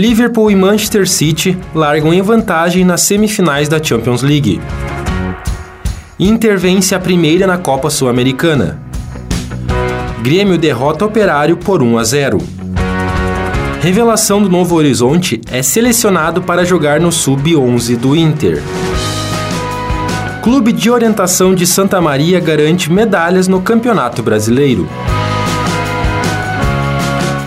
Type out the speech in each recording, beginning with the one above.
Liverpool e Manchester City largam em vantagem nas semifinais da Champions League. Inter vence a primeira na Copa Sul-Americana. Grêmio derrota Operário por 1 a 0. Revelação do Novo Horizonte é selecionado para jogar no Sub-11 do Inter. Clube de Orientação de Santa Maria garante medalhas no Campeonato Brasileiro.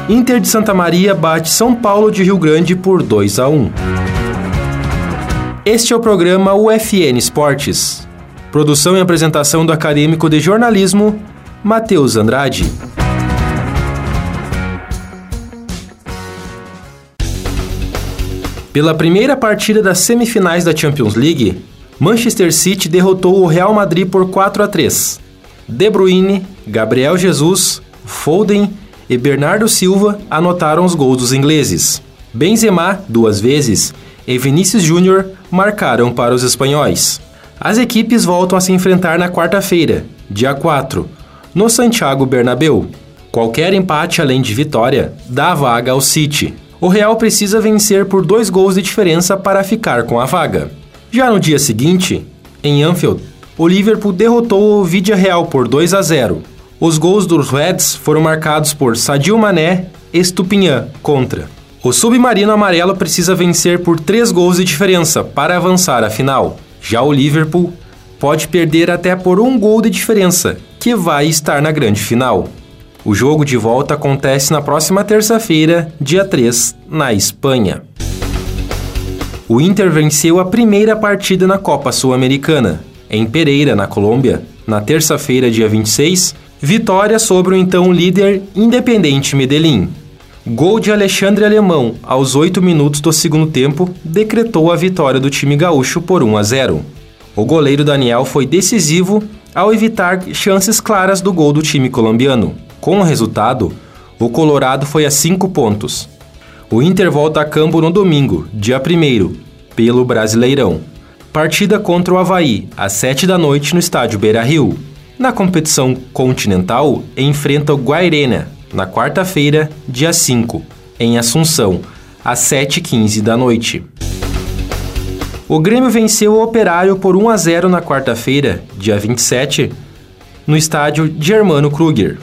Inter de Santa Maria bate São Paulo de Rio Grande por 2 a 1. Este é o programa UFN Esportes. Produção e apresentação do acadêmico de jornalismo Matheus Andrade. Pela primeira partida das semifinais da Champions League, Manchester City derrotou o Real Madrid por 4 a 3. De Bruyne, Gabriel Jesus, Foden e Bernardo Silva anotaram os gols dos ingleses. Benzema, duas vezes, e Vinícius Júnior marcaram para os espanhóis. As equipes voltam a se enfrentar na quarta-feira, dia 4, no Santiago Bernabéu. Qualquer empate além de vitória dá vaga ao City. O Real precisa vencer por dois gols de diferença para ficar com a vaga. Já no dia seguinte, em Anfield, o Liverpool derrotou o Vidia Real por 2 a 0 os gols dos Reds foram marcados por Sadio Mané e Stupinhan contra. O submarino amarelo precisa vencer por três gols de diferença para avançar à final. Já o Liverpool pode perder até por um gol de diferença, que vai estar na grande final. O jogo de volta acontece na próxima terça-feira, dia 3, na Espanha. O Inter venceu a primeira partida na Copa Sul-Americana, em Pereira, na Colômbia, na terça-feira, dia 26, Vitória sobre o então líder Independente Medellín. Gol de Alexandre Alemão aos 8 minutos do segundo tempo decretou a vitória do time gaúcho por 1 a 0. O goleiro Daniel foi decisivo ao evitar chances claras do gol do time colombiano. Com o resultado, o Colorado foi a 5 pontos. O Inter volta a campo no domingo, dia 1 pelo Brasileirão. Partida contra o Havaí, às 7 da noite no estádio Beira-Rio. Na competição continental, enfrenta o Guairena, na quarta-feira, dia 5, em Assunção, às 7h15 da noite. O Grêmio venceu o Operário por 1 a 0 na quarta-feira, dia 27, no estádio Germano Kruger,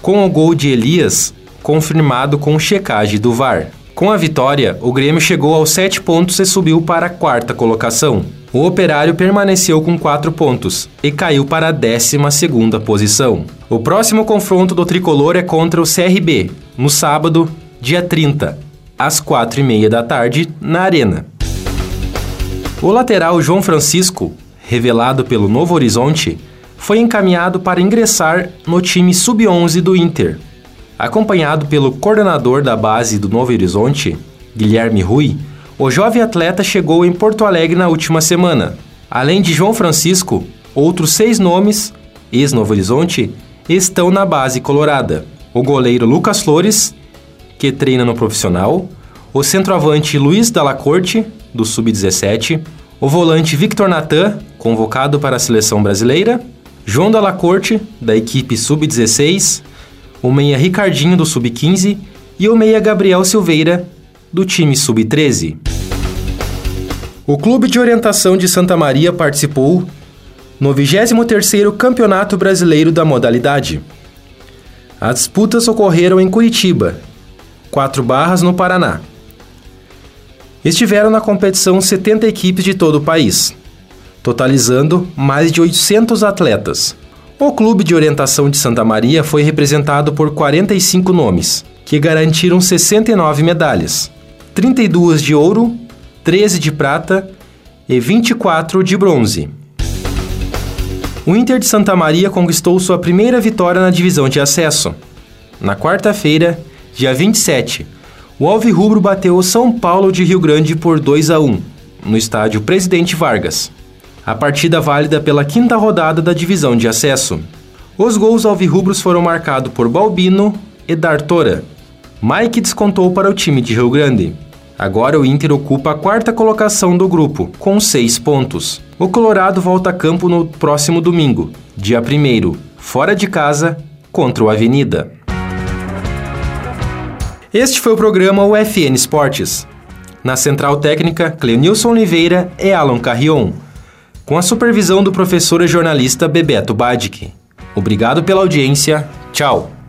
com o gol de Elias confirmado com checagem do VAR. Com a vitória, o Grêmio chegou aos 7 pontos e subiu para a quarta colocação. O Operário permaneceu com 4 pontos e caiu para a 12 posição. O próximo confronto do tricolor é contra o CRB, no sábado, dia 30, às 4h30 da tarde, na Arena. O lateral João Francisco, revelado pelo Novo Horizonte, foi encaminhado para ingressar no time sub-11 do Inter. Acompanhado pelo coordenador da base do Novo Horizonte, Guilherme Rui, o jovem atleta chegou em Porto Alegre na última semana. Além de João Francisco, outros seis nomes, ex-Novo Horizonte, estão na base colorada. O goleiro Lucas Flores, que treina no profissional, o centroavante Luiz Dalacorte, do Sub-17, o volante Victor Natan, convocado para a seleção brasileira, João Dalacorte, da equipe Sub-16, o meia Ricardinho, do Sub-15 e o meia Gabriel Silveira, do time Sub-13. O Clube de Orientação de Santa Maria participou no 23º Campeonato Brasileiro da modalidade. As disputas ocorreram em Curitiba, quatro barras no Paraná. Estiveram na competição 70 equipes de todo o país, totalizando mais de 800 atletas. O Clube de Orientação de Santa Maria foi representado por 45 nomes, que garantiram 69 medalhas, 32 de ouro 13 de prata e 24 de bronze. O Inter de Santa Maria conquistou sua primeira vitória na divisão de acesso. Na quarta-feira, dia 27, o Alvirrubro bateu o São Paulo de Rio Grande por 2 a 1, no estádio Presidente Vargas. A partida válida pela quinta rodada da divisão de acesso. Os gols alvirrubros foram marcados por Balbino e Dartora. Mike descontou para o time de Rio Grande. Agora o Inter ocupa a quarta colocação do grupo, com seis pontos. O Colorado volta a campo no próximo domingo, dia 1 fora de casa, contra o Avenida. Este foi o programa UFN Esportes. Na central técnica, Cleonilson Oliveira e Alan Carrion, com a supervisão do professor e jornalista Bebeto Badic. Obrigado pela audiência. Tchau.